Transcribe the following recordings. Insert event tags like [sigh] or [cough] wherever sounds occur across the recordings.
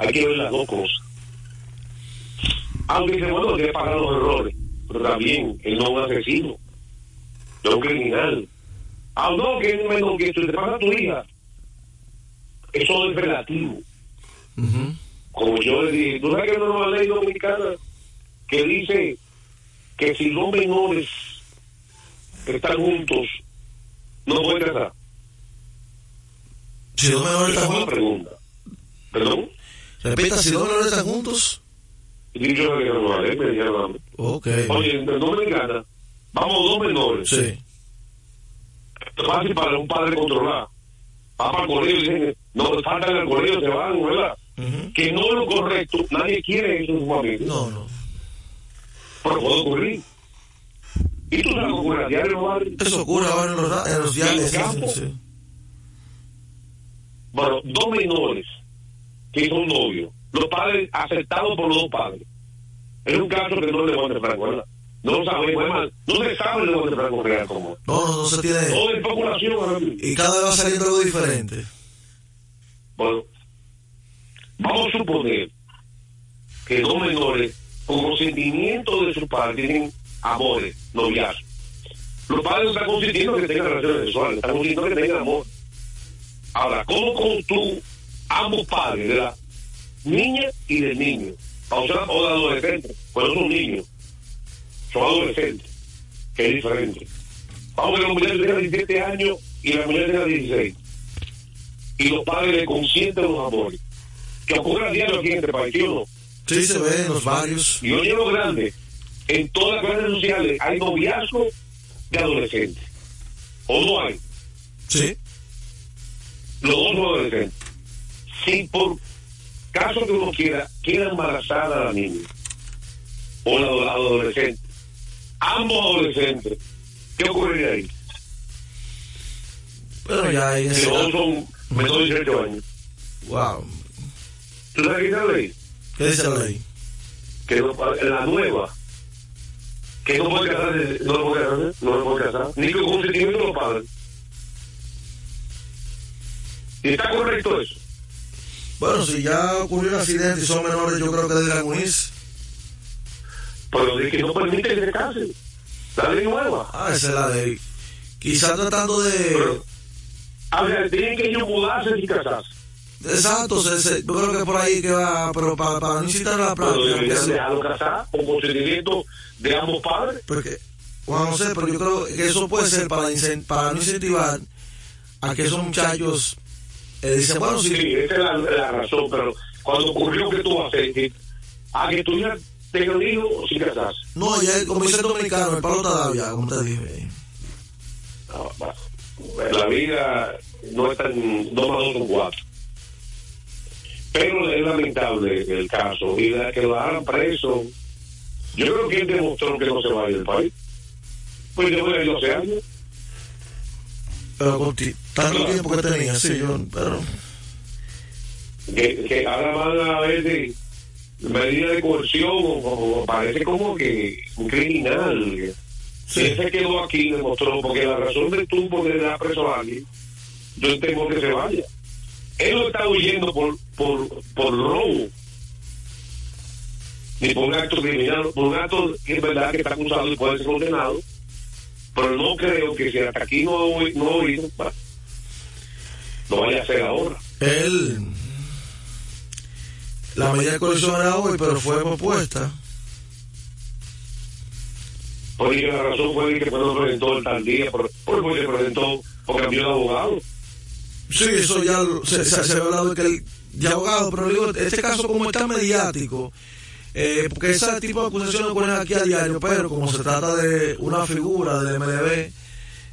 hay que ver las dos cosas. Aunque dice, bueno, que pagar los errores, pero también él no es un asesino, no es un criminal. Ah, no, que es menos que tú te pagas a tu hija. Eso es relativo. Como yo le dije, ¿tú sabes que hay una nueva ley dominicana que dice que si los menores están juntos, no pueden casar? Si dos menores están juntos. pregunta. ¿Perdón? Repita, si dos menores están juntos. Y yo le digo, no, me dijeron a mí. Ok. Oye, en Dominicana, vamos dos menores. Sí. Es fácil para un padre controlar. Va para el colegio no, faltan al colegio, se van, ¿verdad? Ujú. Que no es lo correcto, nadie quiere eso en su familia. No, no. Pero puede ocurrir. ¿Y tú sabes lo que ocurre a diario, en los barrios? Eso ocurre ahora en los, en los. ¿Y en el campo? sí, sí. Bueno, dos menores que son novios, los padres aceptados por los dos padres. Es un caso que no le van a Franco. No lo sabemos, es más, no se sabe el de Franco real como. No, no, no se tiene. Todo es ahora mismo. Y cada vez va saliendo algo diferente. Bueno, vamos a suponer que dos menores, con consentimiento de sus padres, tienen amores, noviazgos. Los padres no están consintiendo que tengan relaciones sexuales, están consintiendo que tengan amor. Ahora, ¿cómo con tú, ambos padres, de la niña y del niño, o sea, o de adolescentes, pues no son niños, son adolescentes, que es diferente. Vamos a que los muchachos tengan 17 años y la mujer tenga 16 y los padres le consienten los amores. Que ocurre a diario aquí en este país, ¿sí o no? Sí, se ve en los barrios. Y oye lo grande, en todas las redes sociales hay noviazgo de adolescentes. ¿O no hay? Sí. Los dos son adolescentes. Si por caso que uno quiera, quiera embarazar a la niña o la la adolescente, ambos adolescentes, ¿qué ocurriría ahí? Pero ya en Que ese los dos caso. son menores de 18 años. Wow. ¿Tú sabes qué es la ley? ¿Qué dice la ley? que no, la nueva que no puede casarse no lo puede casar no lo puede casar ni con consentimiento de los padres y está correcto eso Bueno, si ya ocurrió un accidente y son menores, yo creo que deberían unirse. pero de que no permite que se casen la ley nueva Ah, esa es la ley. Quizás tratando de. pero a ver tienen que ellos mudarse y casarse Exacto, se- se- yo creo que por ahí que va, pero para, para no incitar a la pero práctica. deberían porque- dejarlo casar con consentimiento de ambos padres Porque, bueno, no sé, pero yo creo que eso puede ser para, para no incentivar a que esos muchachos eh, dicen, bueno, sí si esa es la, la razón pero cuando ocurrió que tú haces que a que tu hija tenga un hijo sin casarse no, ya como dice el dominicano, el palo está dado ya, como te dije. No, va. la vida no es tan dos más dos son cuatro. Pero es lamentable el caso y la, que lo hagan preso. Yo creo que él demostró que no se va a ir del país. Pues yo voy a ir 12 años Pero tanto tiempo que tenía, sí, yo, pero que, que ahora van a ver de medida de coerción o, o parece como que un criminal. Sí. él se quedó aquí y demostró porque la razón de tú poder dar preso a alguien yo tengo que se vaya. Él no está huyendo por por por robo ni por un acto criminal por un acto que es verdad que está acusado y puede ser condenado pero no creo que si hasta aquí no ha no va, lo vaya a hacer ahora él, la medida de coerción era hoy, pero fue propuesta. Porque la razón fue que se presentó el tal día, por- por- porque se presentó o cambió de abogado. Sí, eso ya se, se, se ha hablado de que el de abogado, pero digo, este caso como está mediático, eh, porque ese tipo de acusaciones ocurren aquí a diario, pero como se trata de una figura del MDB,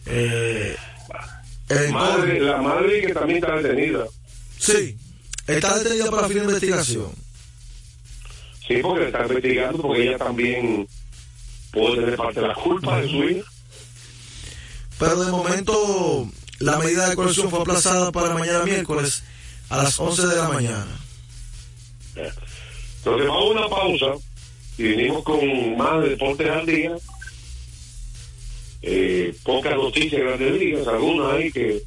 eh, entonces- Madre, la madre que también está detenida. sí, está detenida para fin de investigación. Sí, porque está investigando, porque ella también puede tener parte de la culpa de su hija. Pero de momento la medida de coerción fue aplazada para mañana miércoles a las 11 de la mañana. Entonces vamos a una pausa y venimos con más de deportes al día. Eh, pocas noticias, grandes ligas, algunas ahí que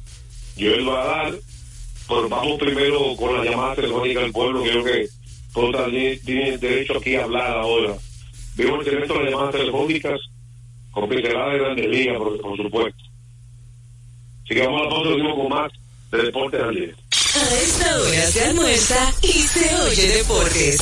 Joel va a dar pero vamos primero con la llamada telefónica del pueblo, creo que todos tienen derecho aquí a hablar ahora. Veo el elemento de las llamadas telefónicas con pinceladas de grandes ligas, por, por supuesto. Así que vamos a la pausa con más de Deportes al. A esta hora se almuerza y se oye deportes.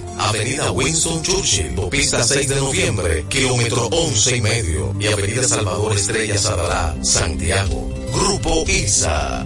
Avenida Winston Churchill, pista 6 de noviembre, kilómetro 11 y medio, y Avenida Salvador Estrella Sadalá, Santiago. Grupo ISA.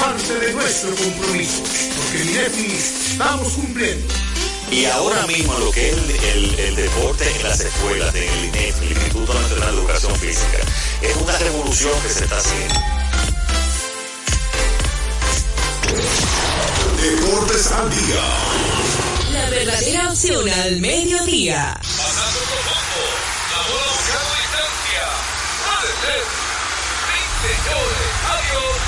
parte de nuestro compromiso, porque en INEFI estamos cumpliendo. Y ahora mismo lo que es el, el, el deporte en las escuelas del INEF, el Instituto Nacional de Educación Física, es una revolución que se está haciendo. Deportes al día. La verdadera opción al mediodía. Pasando profundo, la bola buscando distancia. Puede ser. Sí, señores, adiós.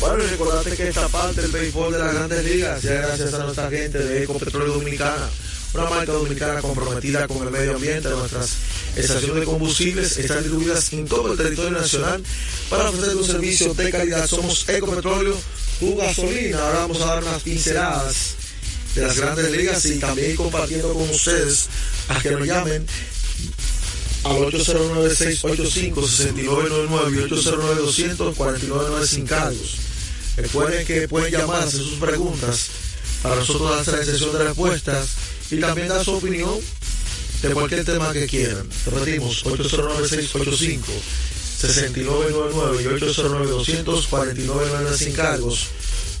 Bueno, y recordarte que esta parte del béisbol de las grandes ligas, ya gracias a nuestra gente de Ecopetróleo Dominicana, una marca dominicana comprometida con el medio ambiente, nuestras estaciones de combustibles están distribuidas en todo el territorio nacional para ofrecer un servicio de calidad. Somos Ecopetróleo, tu gasolina. Ahora vamos a dar unas pinceladas de las grandes ligas y también compartiendo con ustedes a que nos llamen al 809-685-6999 y 809-200-4999 sin cargos. Recuerden que pueden llamar, hacer sus preguntas para nosotros hacer la sesión de respuestas y también dar su opinión de cualquier tema que quieran. Repetimos, 809-685-6999 y 809-200-4999 sin cargos.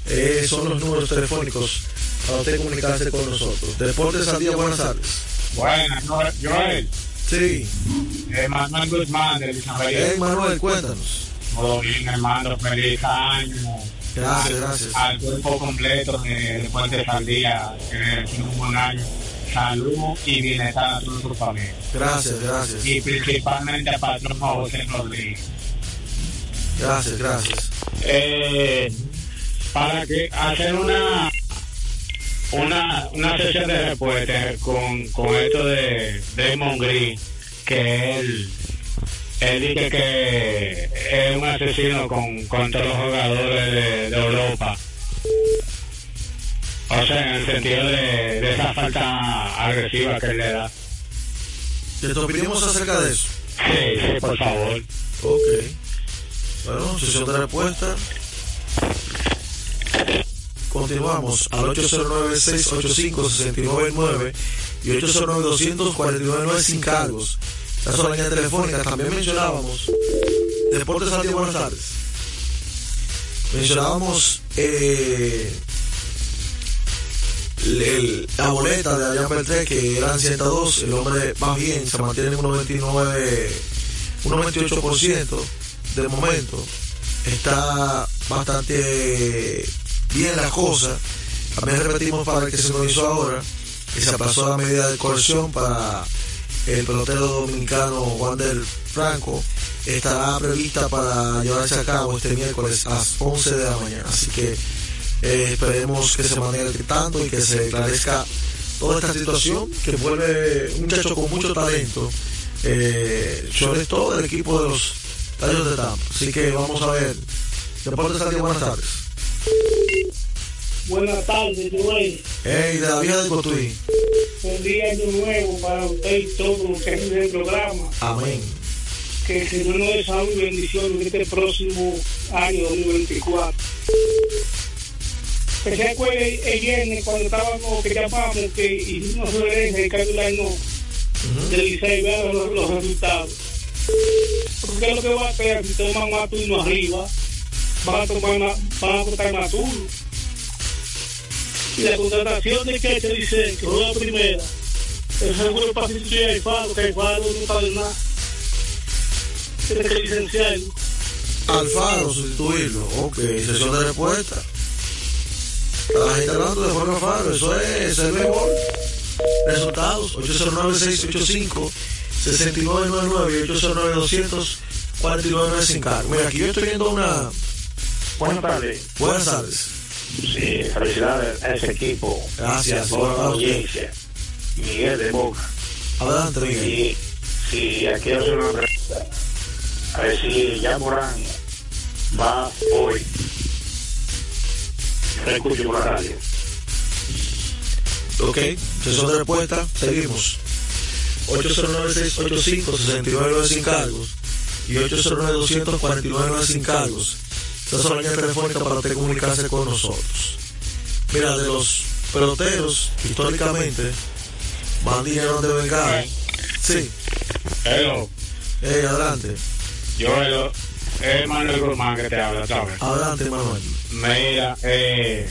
Eh, son los números telefónicos para usted comunicarse con nosotros. Deportes al día, buenas tardes. Buenas, Joel. Sí. Eh, Manuel Guzmán de Isabel. Hey, Manuel, cuéntanos. Todo bien, hermano. Feliz año. Gracias, gracias. Al cuerpo completo de al día. Que es un buen año. Salud y bienestar a toda tu familia. Gracias, gracias. Y principalmente a Patrón José Rodríguez. Gracias, gracias. Eh, para que hacer una una, una sesión de respuesta con, con esto de Damon Green, que él, él dice que es un asesino con, contra los jugadores de, de Europa. O sea, en el sentido de, de esa falta agresiva que él le da. ¿Te opinamos acerca de eso? Sí, sí, por favor. Ok. Bueno, sesión de respuesta. Continuamos al 809-685-699 y 809-249 sin cargos. Estas son las líneas telefónicas. También mencionábamos Deportes día, buenas tardes. Mencionábamos eh, el, la boleta de Adrián Beltré, que eran 102. El hombre va bien, se mantiene en un 99, un 98% de momento. Está bastante bien la cosa. También repetimos para el que se nos hizo ahora, que se pasó la medida de coerción para el pelotero dominicano Juan del Franco, estará prevista para llevarse a cabo este miércoles a las 11 de la mañana. Así que eh, esperemos que se mantenga el tanto y que se esclarezca toda esta situación que vuelve un muchacho con mucho talento, eh, sobre todo del equipo de los Tallos de Tampa. Así que vamos a ver. Deportes Santiago, buenas tardes. Buenas tardes, Joel. Hey, vieja de Cotuí. Un día año nuevo para usted y todo lo que es el programa. Amén. Que el Señor nos dé salud y bendición en este próximo año 2024. Que se acuerde el viernes cuando estábamos, que llamamos, que hicimos una referencia en Caroline no, del Licey, vean los, los resultados. Porque es lo que va a hacer si toman más turno arriba, van a tomar más, van a votar más turno. Y la contratación de que te dice que juega primera, el seguro para sustituir a que Faro no sabe nada. Tiene que licenciarlo. Alfaro, sustituirlo. Ok, sesión de respuesta. La gente hablando de Jorge Alfaro, eso es el mejor. Resultados: 809-685. 6999 y 809-200-49 sin cargo. Mira, aquí yo estoy viendo una. Buenas tardes. Buenas tardes. Sí, felicidades a ese equipo. Gracias. Por la audiencia. Miguel de Boca. Adelante, Miguel. Sí, aquí hace una pregunta. A ver si ya Morán va hoy. Escucho la radio. Ok, sesión de respuesta, seguimos. 809-685-69 sin cargos y 809-249 sin cargos. Esta es la línea telefónica para usted comunicarse con nosotros. Mira, de los peloteros, históricamente, van dinero de Belgrado. Sí. Hello. Eh, adelante. Yo, hello. Es Manuel Guzmán que te habla, ¿sabes? Adelante, Manuel. Mira, eh,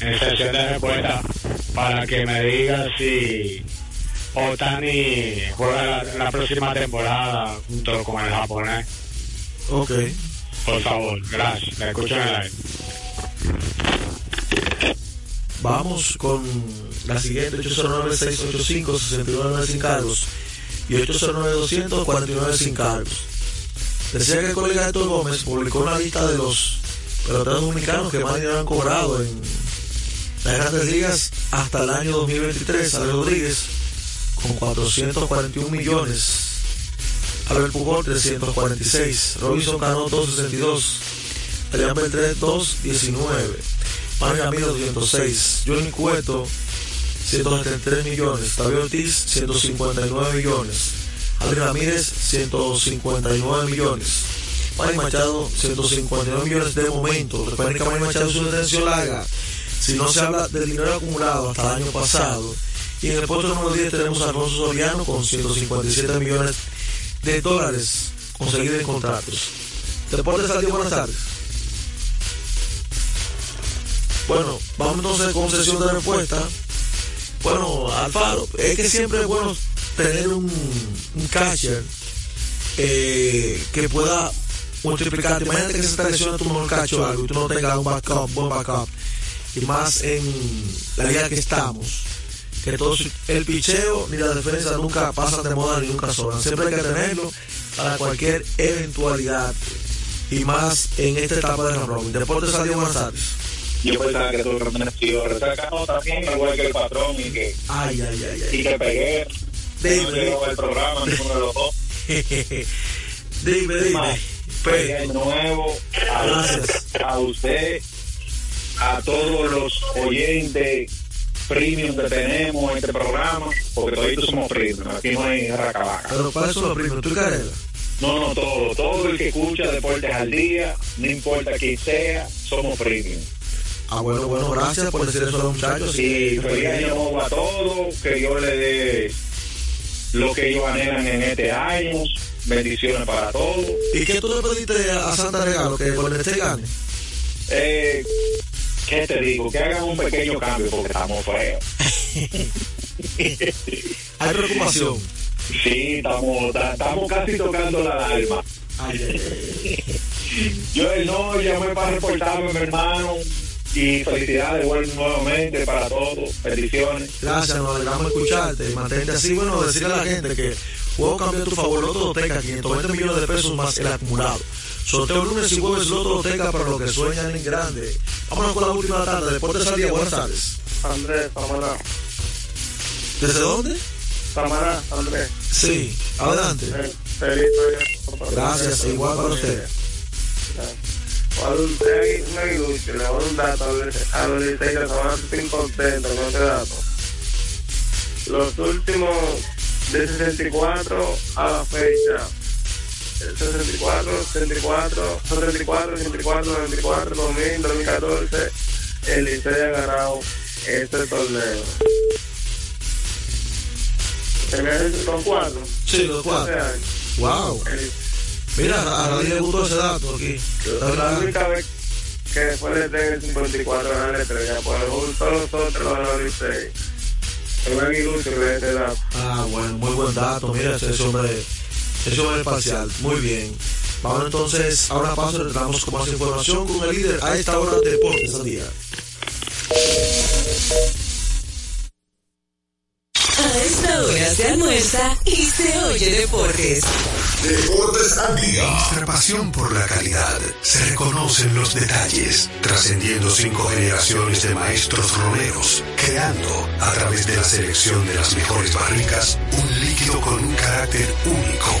en sesión de respuesta, para que me diga si Otani juega la, la próxima temporada junto con el japonés. Ok. Por favor, gracias. Le escucho en el aire. Vamos con la siguiente 809-685-69 sin cargos y 809-200-49 sin cargos. Decía que el colega Héctor Gómez publicó una lista de los peloteros dominicanos que más dinero han cobrado en las grandes ligas hasta el año 2023. Ale Rodríguez con 441 millones. Albert Pujol 346. Robinson Cano 262. Adrián Beltré 219. Manny Ramírez 206. Johnny Cueto 173 millones. Tavio Ortiz 159 millones. Adri Ramírez 159 millones. Manny Machado 159 millones de momento. Recuerden que Manny Machado es una detención larga. Si no se habla del dinero acumulado hasta el año pasado. Y en el puesto número 10 tenemos a Alfonso Soriano con 157 millones de dólares conseguidos en contratos. Deportes al buenas tardes. Bueno, vamos entonces con sesión de respuesta. Bueno, Alfaro, es que siempre es bueno tener un, un eh, que pueda multiplicar. Imagínate que se te lesiona tu mejor catcher o algo y tú no tengas un backup, buen backup. Y más en la liga que estamos. Que todo el picheo ni la defensa nunca pasan de moda ni nunca sobran. Siempre hay que tenerlo para cualquier eventualidad. Y más en esta etapa de la Robin. Deportes salió buenas tardes. Yo pensaba que también sido resacado también, igual que el patrón y que, Ay, ay, ay, ay. y que pegué. Dime. No llegó el programa, ninguno de los dos. [laughs] dime, dime. Feliz año nuevo a, Gracias. a usted, a todos los oyentes premium que tenemos en este programa, porque todos somos premium, aquí no hay racabaca. Pero para eso lo primero, tú Carela. No, no, todo, todo el que escucha Deportes al Día, no importa quién sea, somos premium. Ah, bueno, bueno, gracias por decir eso a los muchachos. Y feliz año nuevo a todos, que Dios le dé lo que ellos anhelan en este año, bendiciones para todos. ¿Y qué tú le pediste a Santa Regalo? Que Golden State gane. Eh, ¿Qué te digo? Que hagan un pequeño cambio porque estamos feos. [laughs] Hay preocupación. Sí, estamos, ta- estamos casi tocando la alarma. [laughs] Yo no llamé para reportarme, mi hermano. Y felicidades, vuelvo nuevamente para todos. Bendiciones. Gracias, nos alegramos de escucharte. Mantente así. Bueno, decirle a la gente que juego cambió a tu favor. Loto Loteca, 520 millones de pesos más el acumulado. Sorteo lunes y jueves Loto Loteca para los que sueñan en grande. Vámonos con la última tarde. Deportes al día. Buenas tardes. Andrés, Samaná. ¿Desde dónde? Samaná, Andrés. Sí, adelante. Feliz. Gracias, igual para usted. Por un un aguilucho, le doy un dato a los a liceístas que van a estar contentos con este dato. Los últimos de 64 a la fecha, el 64, 64, 64, 64, 94, 2000, 2014, el Licey ha ganado este torneo. ¿Se me dice con cuatro? Sí, los cuatro. Wow. Mira, a nadie le gustó ese dato aquí. La única vez que después de tener el 54 ganar la estrella, pues todos los otros ganó el Licey. Es un aguilucho que ese dato. Ah, bueno, muy buen dato. Mira, ese hombre, ese hombre es parcial. Muy bien. Vamos entonces a una pausa y retornamos con más información con el líder a esta hora de Deportes al Día. A esta hora se almuerza y se oye deportes. Deportes al día. Nuestra pasión por la calidad se reconoce en los detalles, trascendiendo cinco generaciones de maestros romeros, creando, a través de la selección de las mejores barricas, un líquido con un carácter único,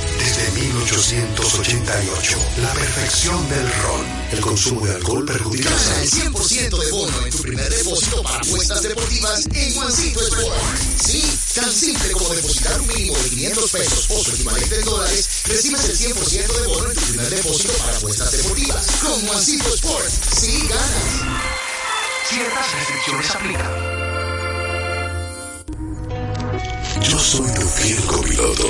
desde 1888, la perfección del ron. El consumo de alcohol perjudica la Gana el salud. 100% de bono en tu primer depósito para apuestas deportivas en Juancito Sport. Sí, tan simple como depositar un mínimo de 500 pesos o su equivalente en dólares, recibes el 100% de bono en tu primer depósito para apuestas deportivas. Con Juancito Sport, sí ganas. Ciertas restricciones aplican. Yo soy tu fiel copiloto.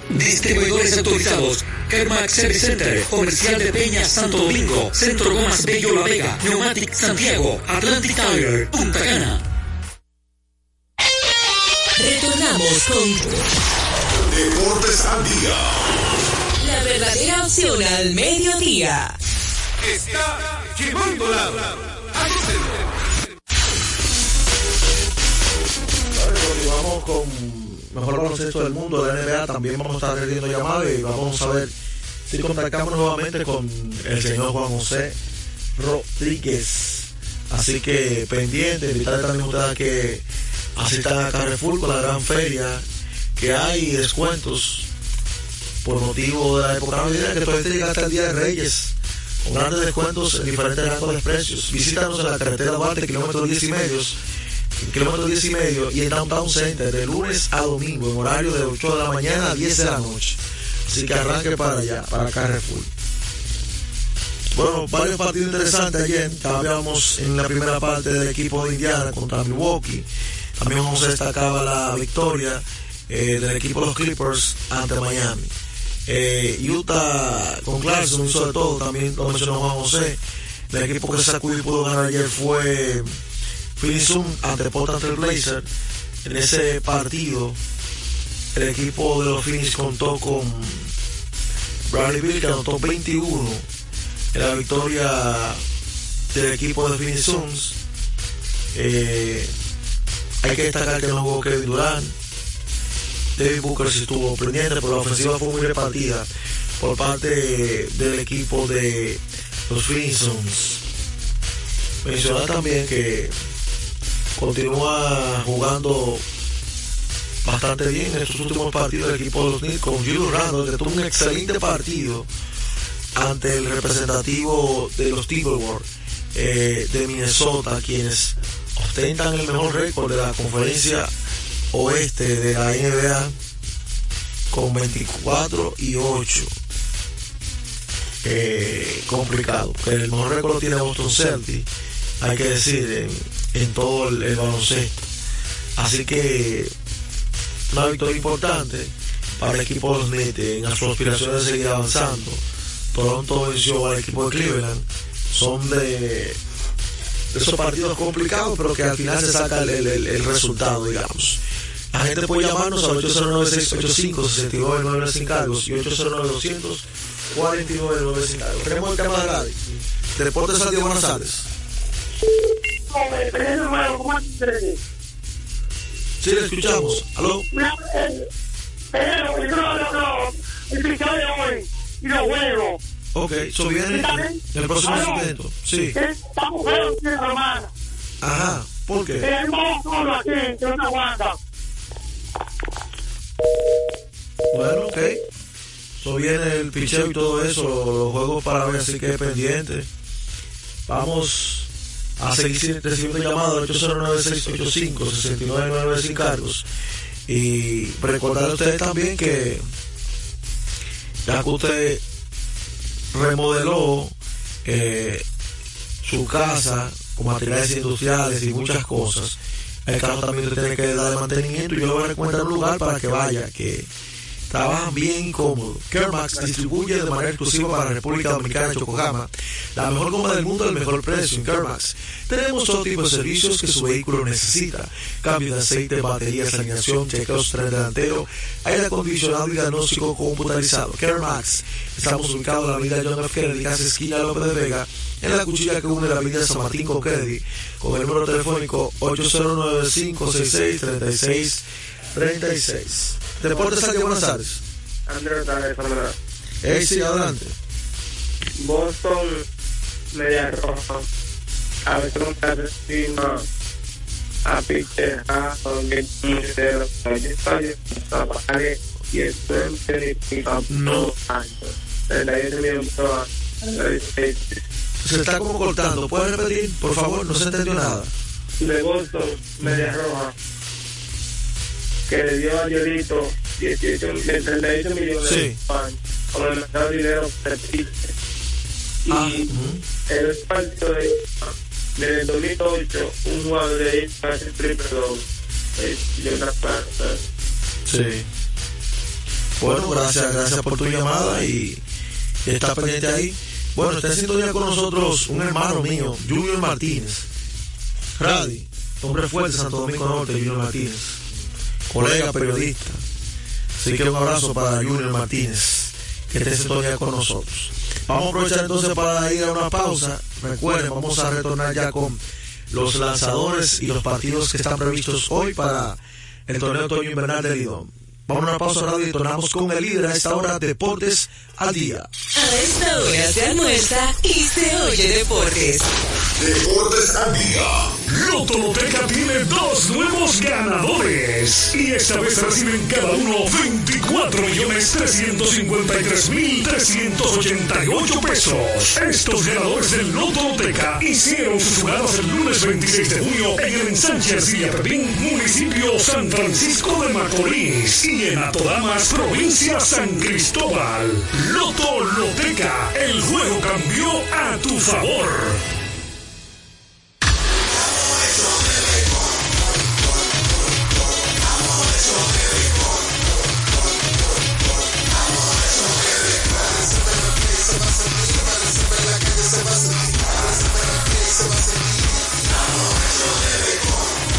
Distribuidores autorizados. Kermax Service Center, Comercial de Peña Santo Domingo, Centro Gomas Bello La Vega, Neumatic Santiago, Atlantic Tire, Punta Cana. Retornamos con Deportes al día. la verdadera opción al mediodía. Está llevando la Continuamos con mejor baloncesto del mundo de la NBA. También vamos a estar recibiendo llamadas y vamos a ver si contactamos nuevamente con el señor Juan José Rodríguez. Así que pendiente, invitarle también a ustedes que asistan a Carrefour con la gran feria, que hay descuentos por motivo de la época navideña, que todavía llega hasta el Día de Reyes, con grandes descuentos en diferentes rangos de precios. Visítanos en la carretera Duarte, kilómetro 10 y medio, kilómetro 10 y medio, y en Downtown Center, de lunes a domingo, en horario de 8 de la mañana a 10 de la noche. Así que arranque para allá, para Carrefour. Bueno, varios partidos interesantes ayer. Hablábamos en la primera parte del equipo de Indiana contra Milwaukee. También vamos a destacar la victoria eh, del equipo de los Clippers ante Miami. Eh, Utah con Clarkson de todo, también lo mencionó Juan José. El equipo que sacudió y pudo ganar ayer fue Suns ante Portland Trail Blazers. En ese partido, el equipo de los Phoenix contó con Bradley Bill que anotó 21 en la victoria del equipo de Phoenix Suns. Eh, hay que destacar que no jugó Kevin Durant. David Booker sí estuvo pendiente, pero la ofensiva fue muy repartida por parte del equipo de los Phoenix Suns. Mencionar también que continúa jugando bastante bien en estos últimos partidos del equipo de los Knicks con Julius Randle que tuvo un excelente partido ante el representativo de los Timberwolves eh, de Minnesota quienes ostentan el mejor récord de la conferencia oeste de la NBA con 24 y 8. Eh, complicado, el mejor récord tiene Boston Celtics, hay que decir, en, todo el, baloncesto. Así que una victoria importante para el equipo de los en sus aspiraciones de seguir avanzando. Toronto venció al equipo de Cleveland. Son de, esos partidos complicados, pero que al final se saca el, el- resultado, digamos. La gente puede llamarnos al 809-685-6999 sin cargos y 809-200-4999 sin cargos. Tenemos el tema de radio. De Deportes buenas tardes. Sí, le escuchamos. ¿Aló? Y los huevos. Ok, eso viene en el próximo segmento. Sí. Estamos feos, hermano. Ajá, ¿por qué? Tenemos solo aquí, que no aguanta. Bueno, ok. Eso viene el picheo y todo eso, los juegos para ver, así que pendiente. Vamos a seguir recibiendo llamadas al 809-685-6999 sin cargos. Y recordar a ustedes también que ya que usted remodeló eh, su casa con materiales industriales y muchas cosas, el carro también tiene que darle mantenimiento y yo le voy a recomendar un lugar para que vaya, que trabajan bien cómodo. Kermax distribuye de manera exclusiva para la República Dominicana Yokohama la mejor goma del mundo al mejor precio en Kermax. Tenemos todo tipo de servicios que su vehículo necesita. Cambio de aceite, baterías, alineación, chequeos tren delantero, aire acondicionado y diagnóstico computarizado. Kermax. Estamos ubicados en la avenida John F. Kennedy, casi esquina López de Vega, en la cuchilla que une la avenida San Martín con Kennedy, con el número telefónico 809-566-3636. Deportes aquí, buenas tardes. Andrés Alejandra. Eh, sí, adelante. Boston, media roja. A ver cómo te encima. A pitcher, a donde cero. A pagar y el frente y No. El Se está como cortando. ¿Puedes repetir? Por favor, no se entendió nada. de Boston, media roja. Que le dio a Yolito 18, de 38 millones Sí. de pan. Con el mercado de dinero pitcher. Y Ah, el partido de, desde el 2008, un jugador de ahí hace triple doble. De una plata. Sí. Bueno, gracias, gracias por tu llamada y, está pendiente ahí. Bueno, está en sintonía con nosotros un hermano mío, Junior Martínez. Radi, hombre fuerte de Santo Domingo Norte, Junior Martínez. Colega periodista. Así que un abrazo para Junior Martínez, que esté sintonía con nosotros. Vamos a aprovechar entonces para ir a una pausa. Recuerden, vamos a retornar ya con los lanzadores y los partidos que están previstos hoy para el torneo otoño invernal de Lidón. Vamos a una pausa radio y tornamos con el líder a esta hora Deportes al Día. A esta hora se almuerza y se oye deportes. Deportes al día. Loto Loteca tiene dos nuevos ganadores. Y esta vez reciben cada uno 24 millones 353 mil 388 pesos. Estos ganadores del Loto Loteca hicieron sus jugadas el lunes 26 de junio en el ensanche Arcilla Pepín, municipio San Francisco de Macorís. Y en Atodamas, provincia San Cristóbal. Loto Loteca, el juego cambió a tu favor.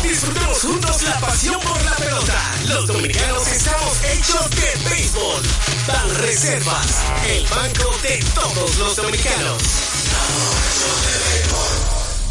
Disfrutemos juntos la pasión por la pelota. Los dominicanos estamos hechos de béisbol. Ban Reservas, el banco de todos los dominicanos.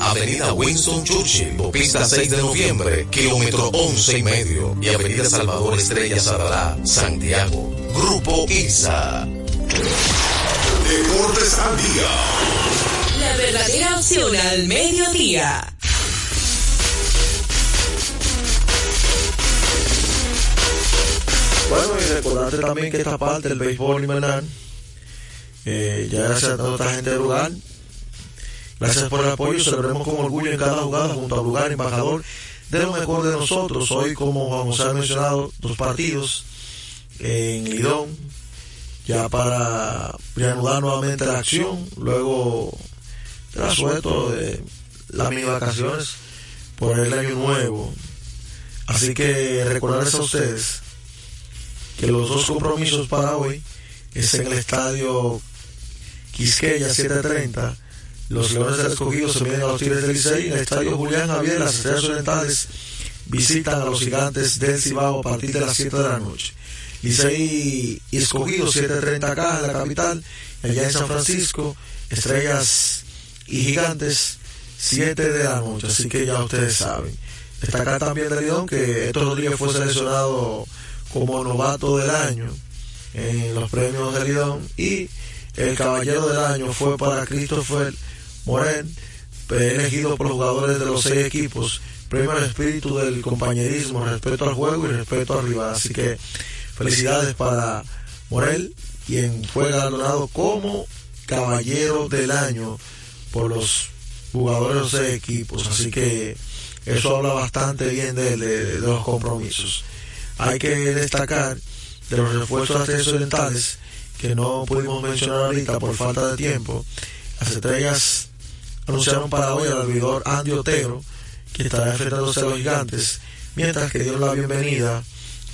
Avenida Winston Churchill, Pista 6 de noviembre, kilómetro 11 y medio, y Avenida Salvador Estrella Sadalá, Santiago. Grupo ISA, Deportes al día. La verdadera opción al mediodía. Bueno, y recordarte también que esta parte del béisbol invernal, eh, ya gracias a toda esta gente lugar, gracias por el apoyo, celebremos con orgullo en cada jugada junto al lugar embajador de lo mejor de nosotros. Hoy, como Juan José ha mencionado, dos partidos en Lidón, ya para reanudar nuevamente la acción, luego la suelto de las mini vacaciones por el año nuevo. Así que recordarles a ustedes que los dos compromisos para hoy es en el estadio Quisqueya 730. Los Leones del Escogido se miden a los Tigres del Licey. En el estadio Julián Javier, las Estrellas Orientales visitan a los Gigantes del Cibao a partir de las 7 de la noche. Licey y Escogido 7.30 acá en la capital, allá en San Francisco, Estrellas y Gigantes 7 de la noche, así que ya ustedes saben. Destacar también de Lidón que Héctor Rodríguez fue seleccionado como novato del año en los premios de Lidón y el caballero del año fue para Christopher Moren, elegido por los jugadores de los seis equipos. Premio al espíritu del compañerismo, respeto al juego y respeto al rival. Así que felicidades para Morel, quien fue galardonado como caballero del año por los jugadores de los seis equipos. Así que eso habla bastante bien de, de, de los compromisos. Hay que destacar de los refuerzos de Orientales que no pudimos mencionar ahorita por falta de tiempo. Las estrellas anunciaron para hoy al abridor Andy Otero, que estará enfrentándose a los gigantes, mientras que dieron la bienvenida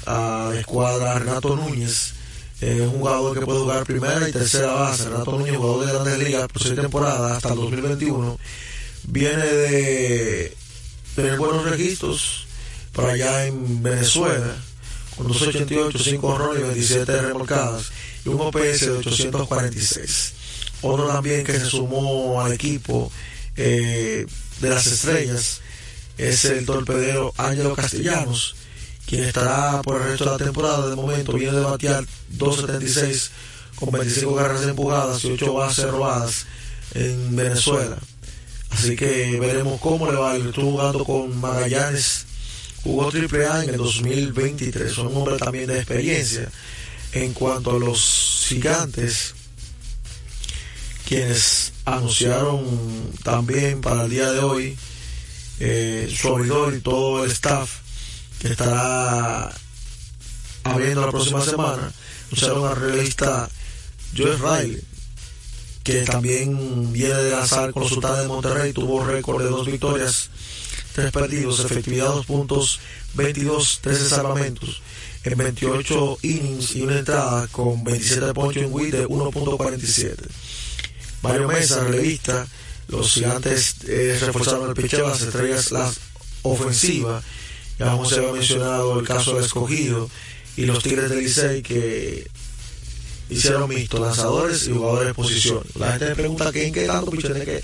a la escuadra Renato Núñez, eh, un jugador que puede jugar primera y tercera base. Renato Núñez, jugador de grandes ligas por seis temporadas hasta el 2021, viene de tener buenos registros para allá en Venezuela, con 288, 5 honrones y 27 remolcadas y un OPS de 846. Otro también que se sumó al equipo eh, de las estrellas es el torpedero Ángelo Castellanos, quien estará por el resto de la temporada. De momento viene de batear 2.76 con 25 carreras empujadas y 8 bases robadas en Venezuela. Así que veremos cómo le va. Estuvo jugando con Magallanes, jugó triple A en el 2023. Son un hombre también de experiencia. En cuanto a los gigantes, quienes anunciaron también para el día de hoy eh, su abridor y todo el staff que estará abriendo la próxima semana, anunciaron al relevista Joe Riley, que también viene de lanzar con los Sultanes de Monterrey, tuvo récord de dos victorias, tres partidos, efectividad dos puntos, 22, 13 salvamentos en 28 innings y una entrada con 27 ponchos en WIT de 1.47. Mario Mesa, relevista, los gigantes eh, reforzaron el picheo, las estrellas, la ofensiva, ya como se había mencionado el caso del escogido y los Tigres del Licey que hicieron mixto, lanzadores y jugadores de posición. La gente me pregunta que en qué tanto pitcher que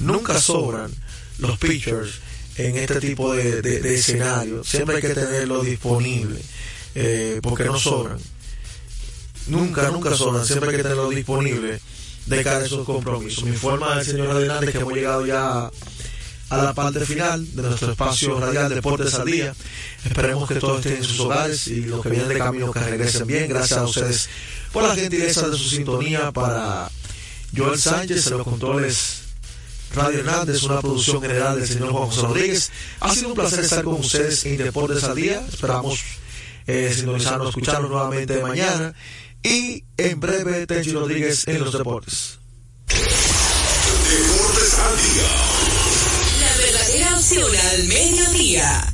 nunca sobran los pitchers en este tipo de, de, de escenario. Siempre hay que tenerlo disponible eh, porque no sobran. Nunca, nunca sobran. Siempre hay que tenerlo disponible de cara a esos compromisos. Me informa el señor Hernández que hemos llegado ya a la parte final de nuestro espacio radial Deportes al Día. Esperemos que todos estén en sus hogares y los que vienen de camino que regresen bien. Gracias a ustedes por la gentileza de su sintonía para Joel Sánchez en los controles Radio Hernández, una producción general del señor Juan José Rodríguez. Ha sido un placer estar con ustedes en Deportes al Día. Esperamos eh, sintonizarnos, escucharnos nuevamente mañana. Y en breve, Tenchi Rodríguez en los deportes. Deportes al día. La verdadera opción al mediodía.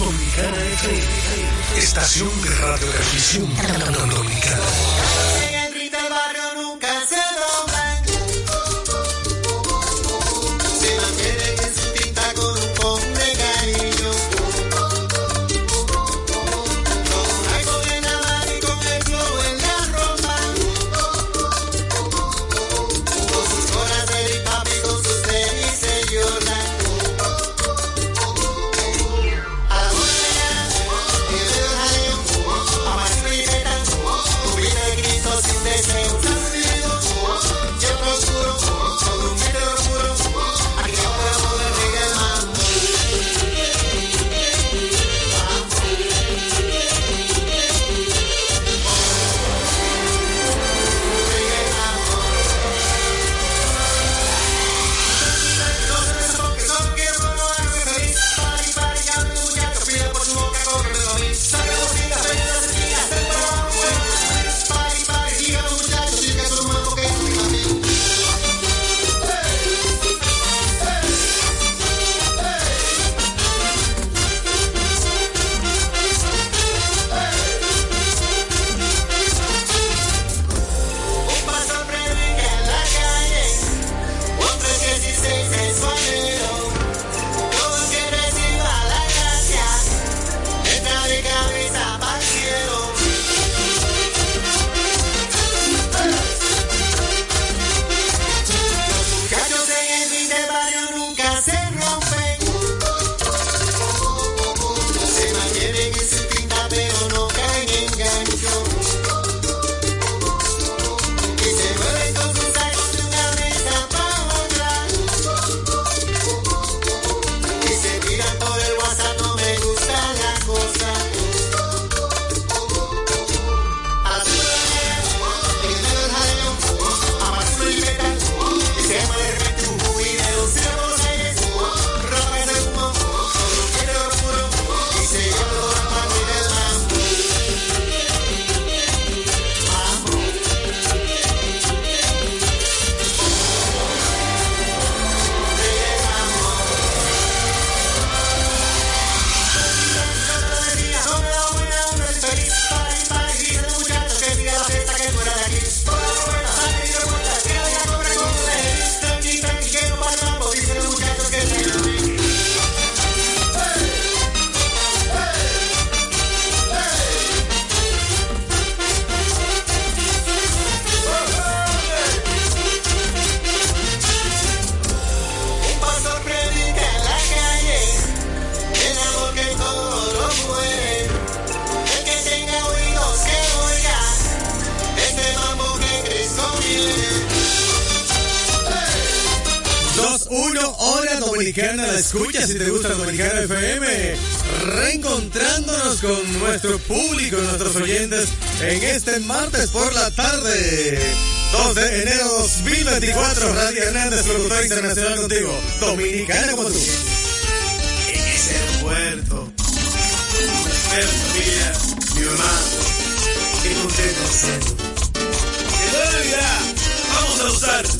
Dominicana estación de dominicana. Dominicana, la escucha si te gusta Dominicana FM. Reencontrándonos con nuestro público, nuestros oyentes, en este martes por la tarde. 2 de enero 2024, Radio Hernández, locutor internacional contigo. Dominicana como tú. en ese aeropuerto. Me espera familia, mi mamá. Qué contento ser. ¡Que! ¡Vamos a usar!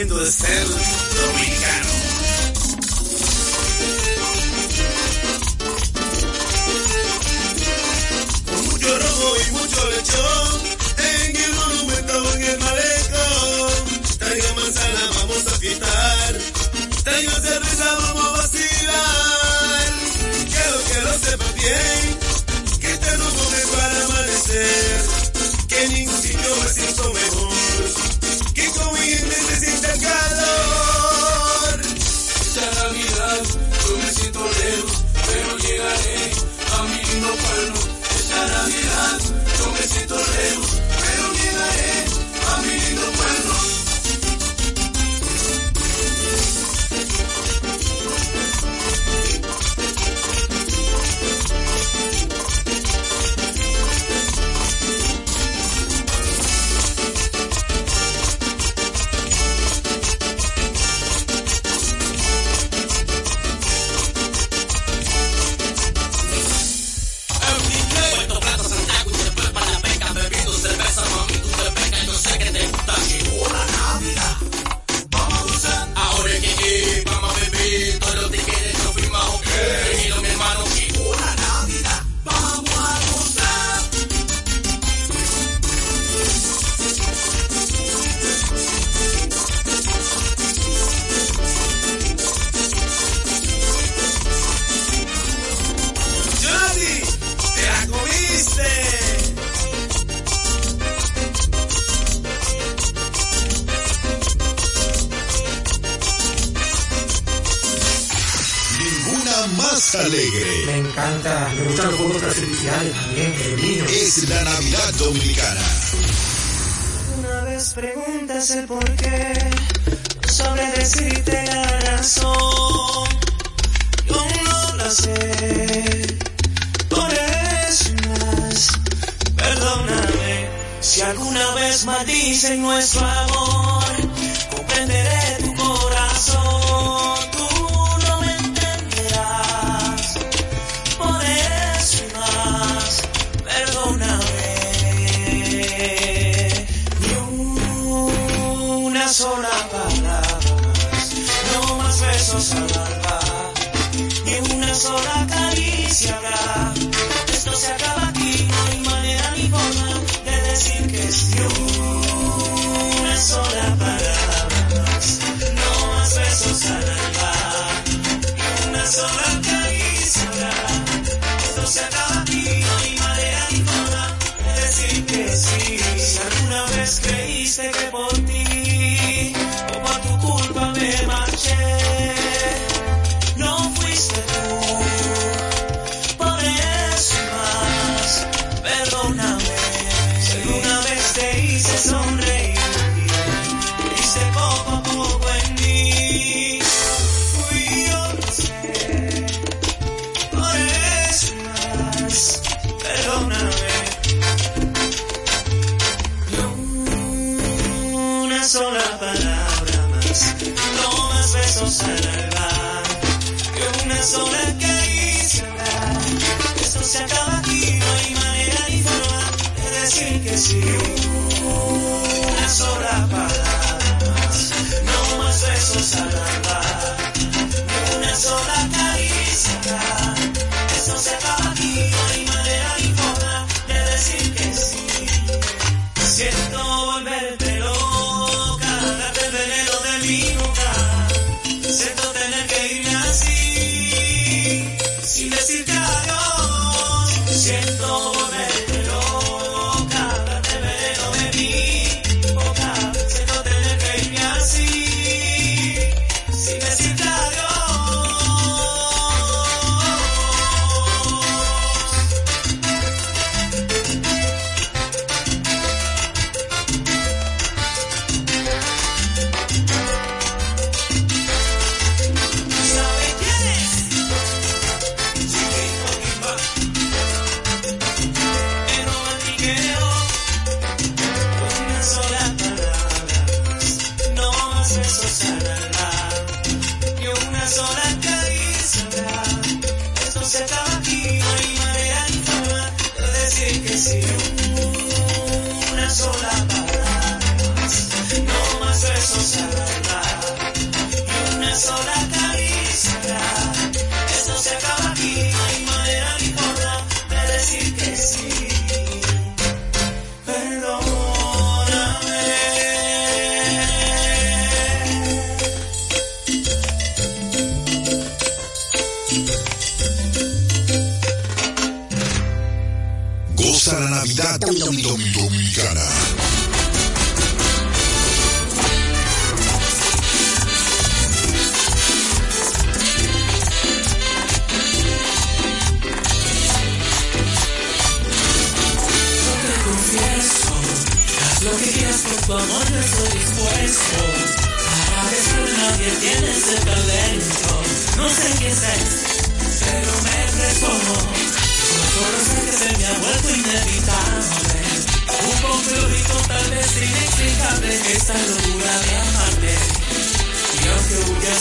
into the. Me encanta, me gustan los fuegos artificiales también, el. Es la Navidad Dominicana. Una vez preguntas el por qué, sobre decirte la razón. Yo no la sé, por eso más, perdóname. Si alguna vez maldicen nuestro amor, comprenderé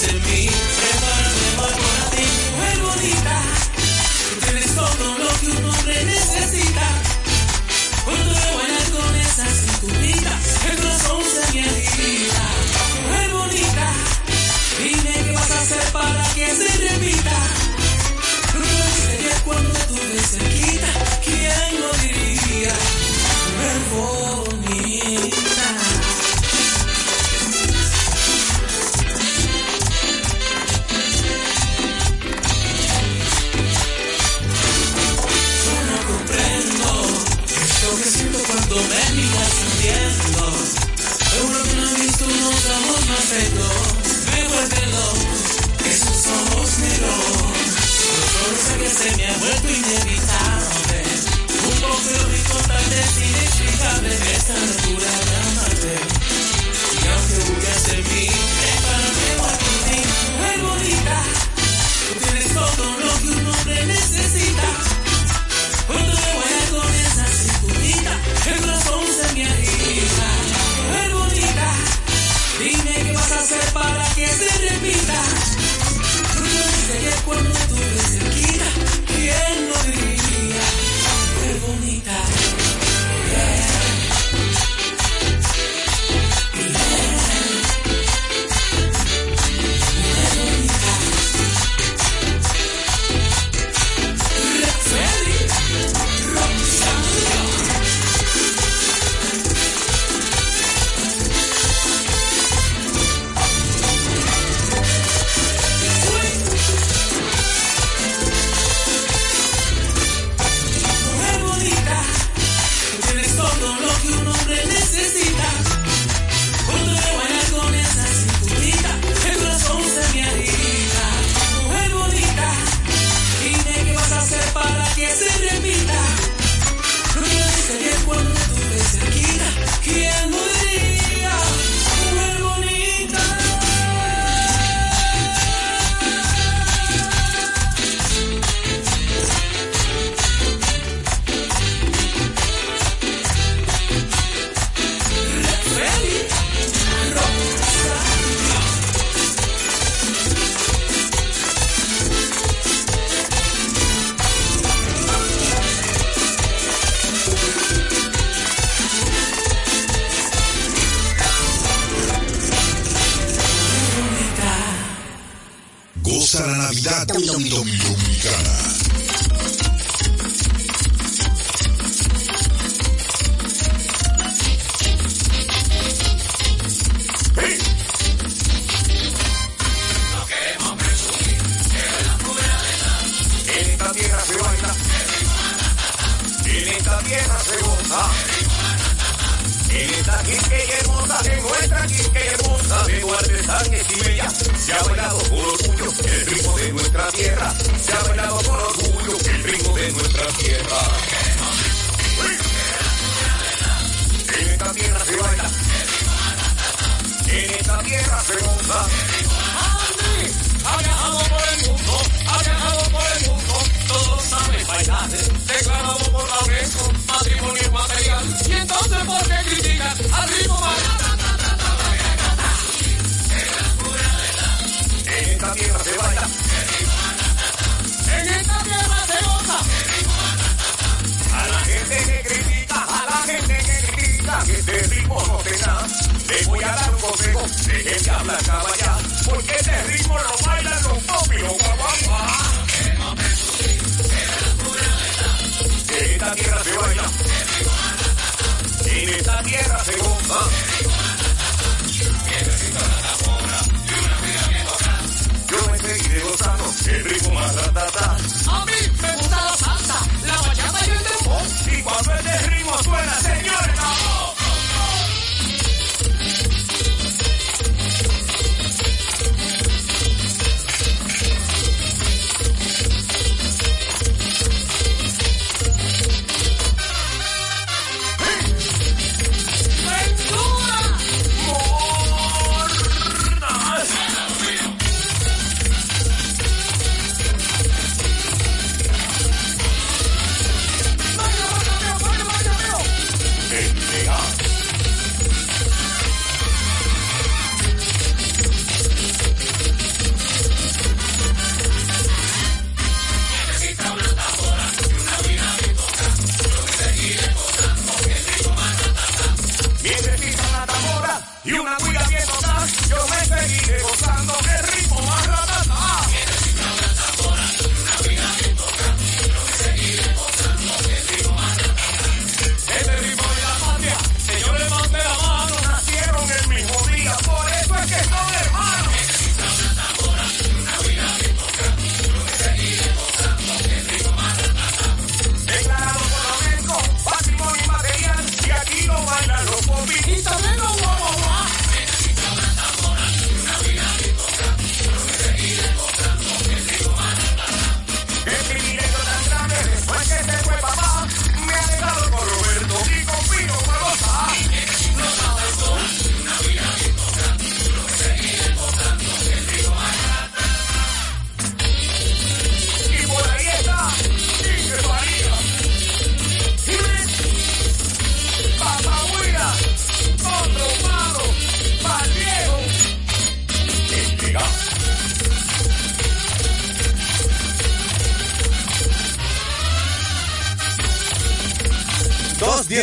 aunque huyas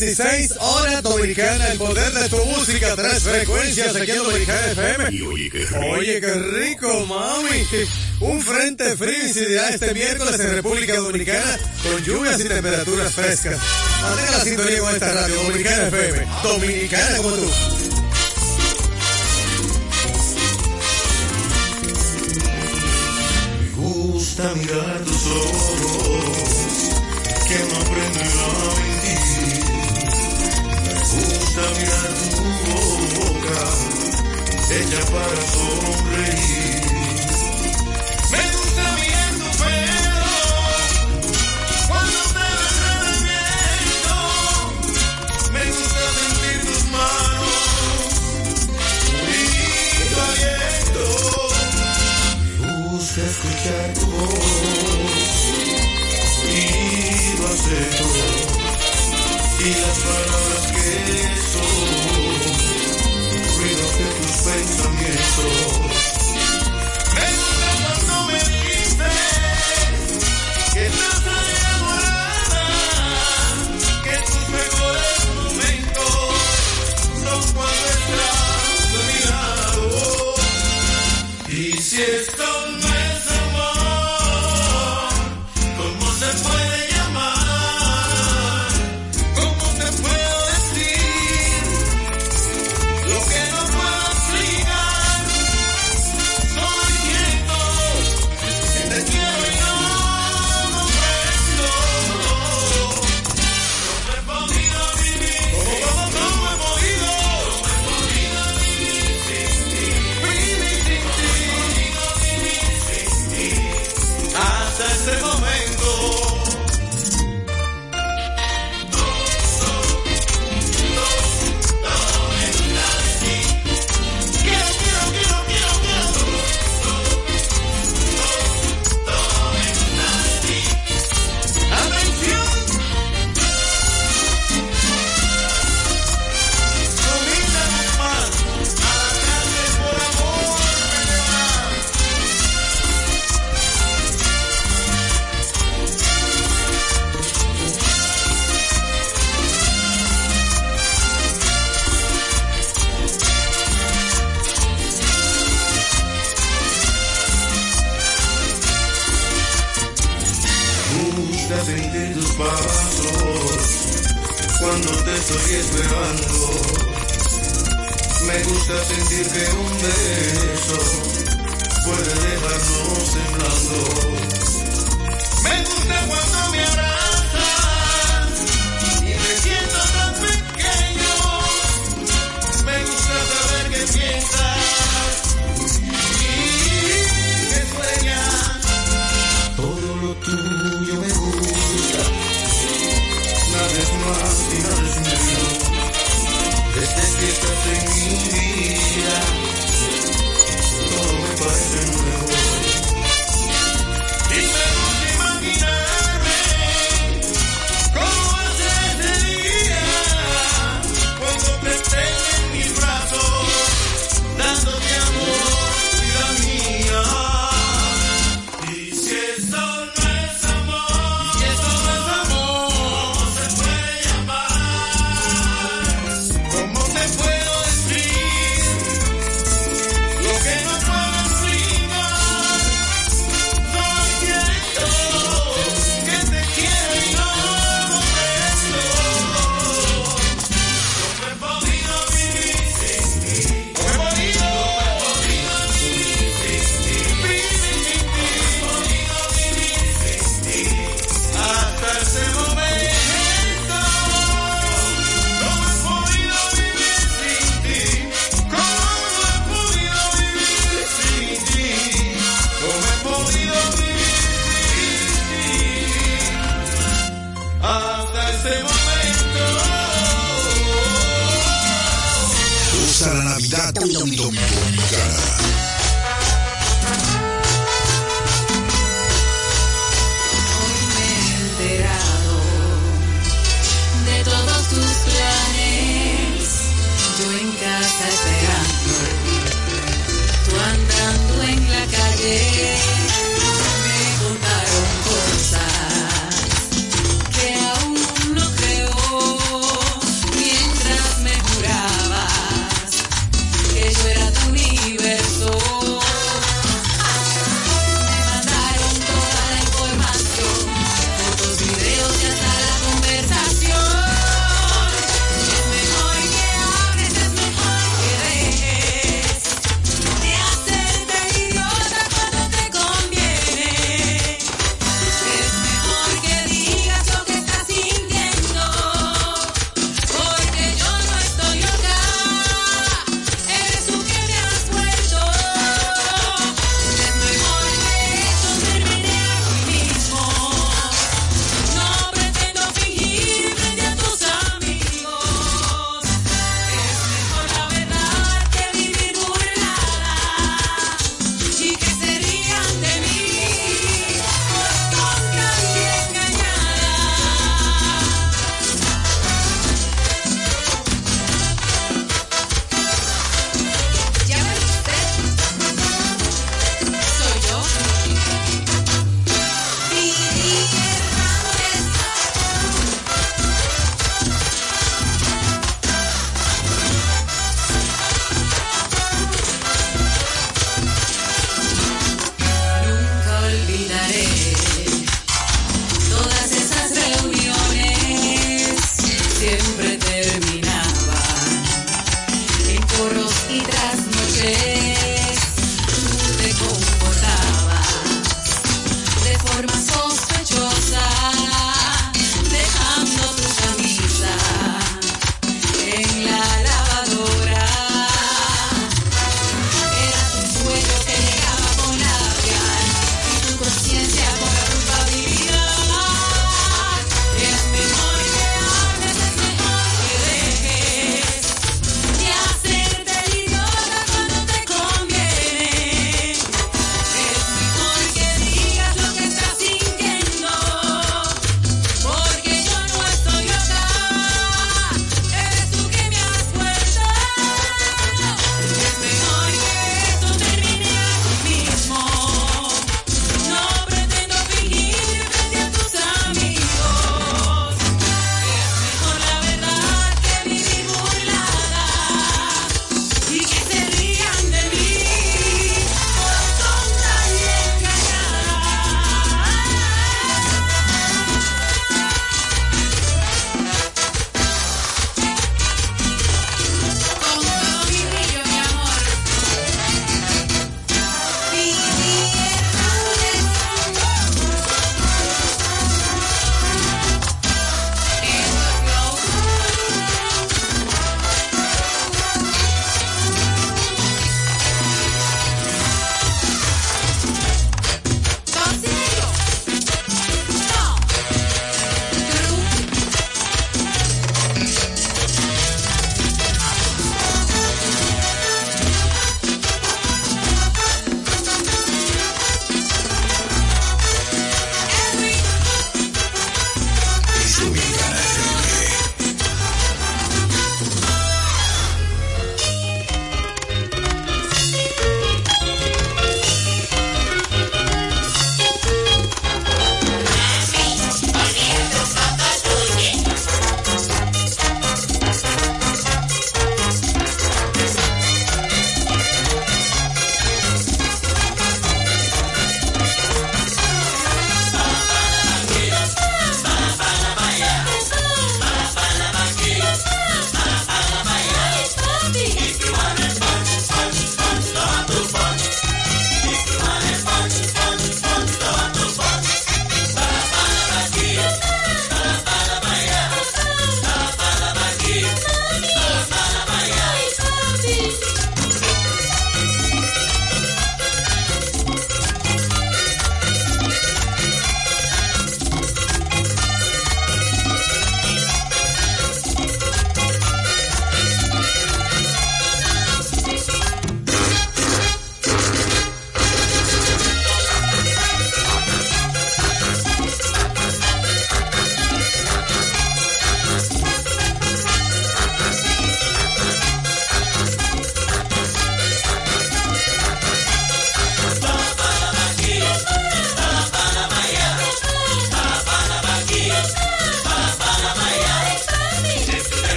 16 horas dominicana, el poder de tu música, tres frecuencias aquí en Dominicana FM. Oye, qué rico. Mami. Un frente frío incidirá este miércoles en República Dominicana con lluvias y temperaturas frescas. Mantén la sintonía con esta radio Dominicana FM. Dominicana como tú. Me gusta mirar tus ojos que no aprenderá a mentir gusta mirar tu boca, hecha para sonreír. Me gusta mirar tu pelo, cuando te ves el viento. Me gusta sentir tus manos, tu abierto. Me gusta escuchar tu voz y lo acepto. Y las palabras beso, ruido de tus pensamientos.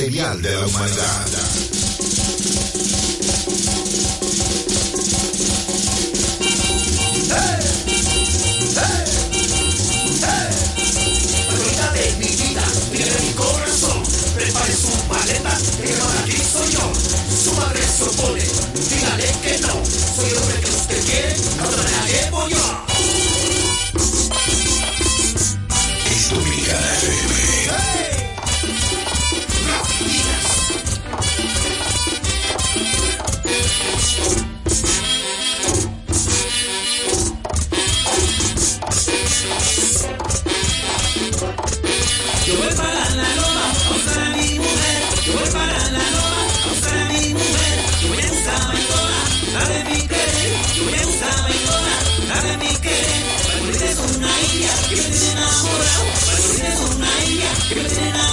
material de la humanidad. Me gusta bailar, mi querer. Una india que me tiene enamorado. Una india que me tiene.